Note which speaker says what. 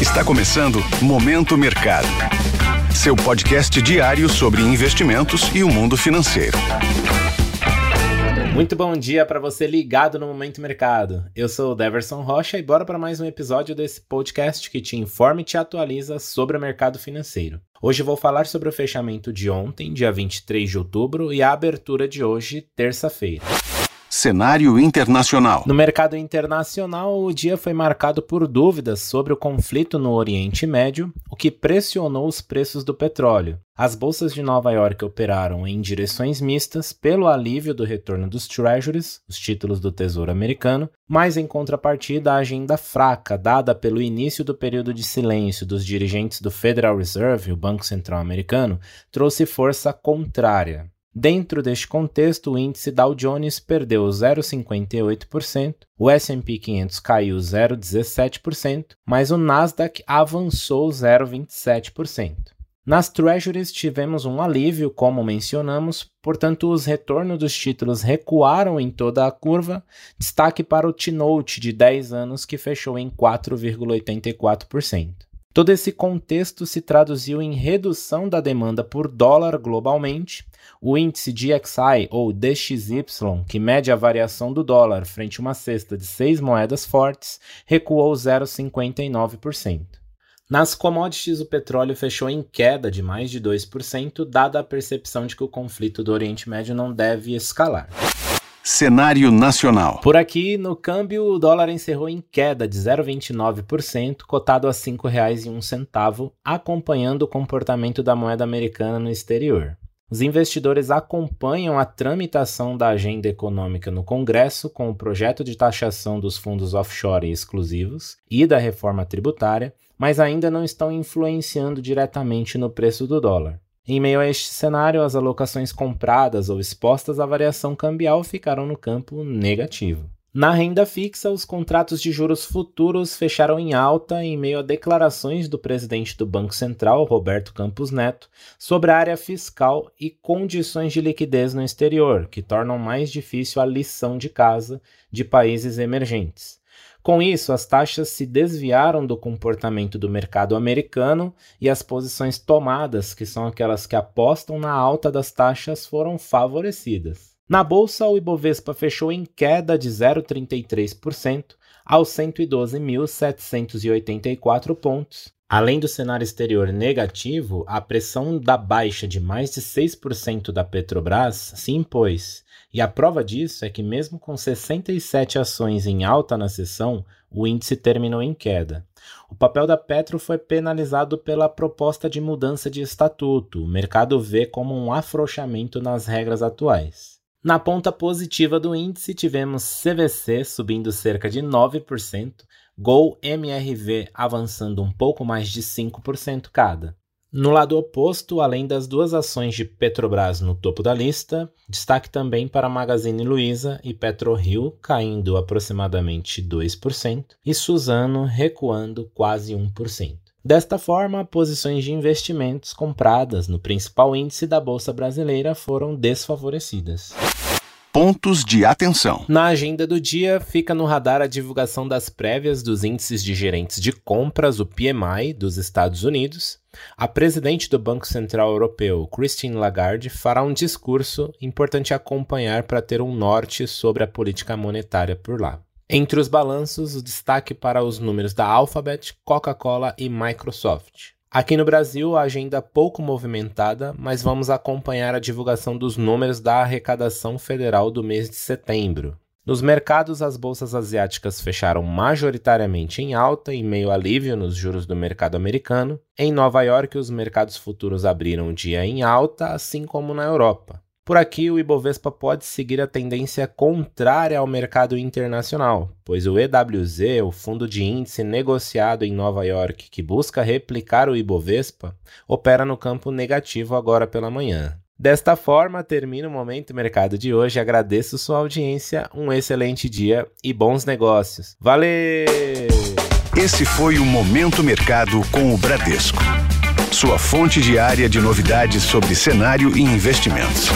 Speaker 1: Está começando Momento Mercado. Seu podcast diário sobre investimentos e o mundo financeiro.
Speaker 2: Muito bom dia para você ligado no Momento Mercado. Eu sou o Deverson Rocha e bora para mais um episódio desse podcast que te informa e te atualiza sobre o mercado financeiro. Hoje vou falar sobre o fechamento de ontem, dia 23 de outubro, e a abertura de hoje, terça-feira.
Speaker 1: Cenário internacional.
Speaker 2: No mercado internacional, o dia foi marcado por dúvidas sobre o conflito no Oriente Médio, o que pressionou os preços do petróleo. As bolsas de Nova York operaram em direções mistas pelo alívio do retorno dos treasuries, os títulos do Tesouro Americano, mas em contrapartida a agenda fraca dada pelo início do período de silêncio dos dirigentes do Federal Reserve, o Banco Central Americano, trouxe força contrária. Dentro deste contexto, o índice Dow Jones perdeu 0,58%, o S&P 500 caiu 0,17%, mas o Nasdaq avançou 0,27%. Nas treasuries tivemos um alívio, como mencionamos, portanto os retornos dos títulos recuaram em toda a curva, destaque para o T-Note de 10 anos que fechou em 4,84%. Todo esse contexto se traduziu em redução da demanda por dólar globalmente. O índice DXY ou DXY, que mede a variação do dólar frente a uma cesta de seis moedas fortes, recuou 0,59%. Nas commodities, o petróleo fechou em queda de mais de 2%, dada a percepção de que o conflito do Oriente Médio não deve escalar.
Speaker 1: Cenário nacional.
Speaker 2: Por aqui, no câmbio, o dólar encerrou em queda de 0,29%, cotado a R$ 5,01, acompanhando o comportamento da moeda americana no exterior. Os investidores acompanham a tramitação da agenda econômica no Congresso com o projeto de taxação dos fundos offshore exclusivos e da reforma tributária, mas ainda não estão influenciando diretamente no preço do dólar. Em meio a este cenário, as alocações compradas ou expostas à variação cambial ficaram no campo negativo. Na renda fixa, os contratos de juros futuros fecharam em alta em meio a declarações do presidente do Banco Central, Roberto Campos Neto, sobre a área fiscal e condições de liquidez no exterior, que tornam mais difícil a lição de casa de países emergentes. Com isso, as taxas se desviaram do comportamento do mercado americano e as posições tomadas, que são aquelas que apostam na alta das taxas, foram favorecidas. Na bolsa, o Ibovespa fechou em queda de 0,33% aos 112.784 pontos. Além do cenário exterior negativo, a pressão da baixa de mais de 6% da Petrobras se impôs e a prova disso é que, mesmo com 67 ações em alta na sessão, o índice terminou em queda. O papel da Petro foi penalizado pela proposta de mudança de estatuto. O mercado vê como um afrouxamento nas regras atuais. Na ponta positiva do índice, tivemos CVC subindo cerca de 9%, Gol MRV avançando um pouco mais de 5% cada. No lado oposto, além das duas ações de Petrobras no topo da lista, destaque também para Magazine Luiza e PetroRio caindo aproximadamente 2% e Suzano recuando quase 1%. Desta forma, posições de investimentos compradas no principal índice da Bolsa Brasileira foram desfavorecidas
Speaker 1: pontos de atenção.
Speaker 2: Na agenda do dia, fica no radar a divulgação das prévias dos índices de gerentes de compras, o PMI, dos Estados Unidos. A presidente do Banco Central Europeu, Christine Lagarde, fará um discurso importante acompanhar para ter um norte sobre a política monetária por lá. Entre os balanços, o destaque para os números da Alphabet, Coca-Cola e Microsoft. Aqui no Brasil, a agenda pouco movimentada, mas vamos acompanhar a divulgação dos números da arrecadação federal do mês de setembro. Nos mercados, as bolsas asiáticas fecharam majoritariamente em alta, em meio alívio nos juros do mercado americano. Em Nova York, os mercados futuros abriram o dia em alta, assim como na Europa. Por aqui, o Ibovespa pode seguir a tendência contrária ao mercado internacional, pois o EWZ, o fundo de índice negociado em Nova York que busca replicar o Ibovespa, opera no campo negativo agora pela manhã. Desta forma, termina o Momento Mercado de hoje. Agradeço sua audiência, um excelente dia e bons negócios. Valeu!
Speaker 1: Esse foi o Momento Mercado com o Bradesco. Sua fonte diária de novidades sobre cenário e investimentos.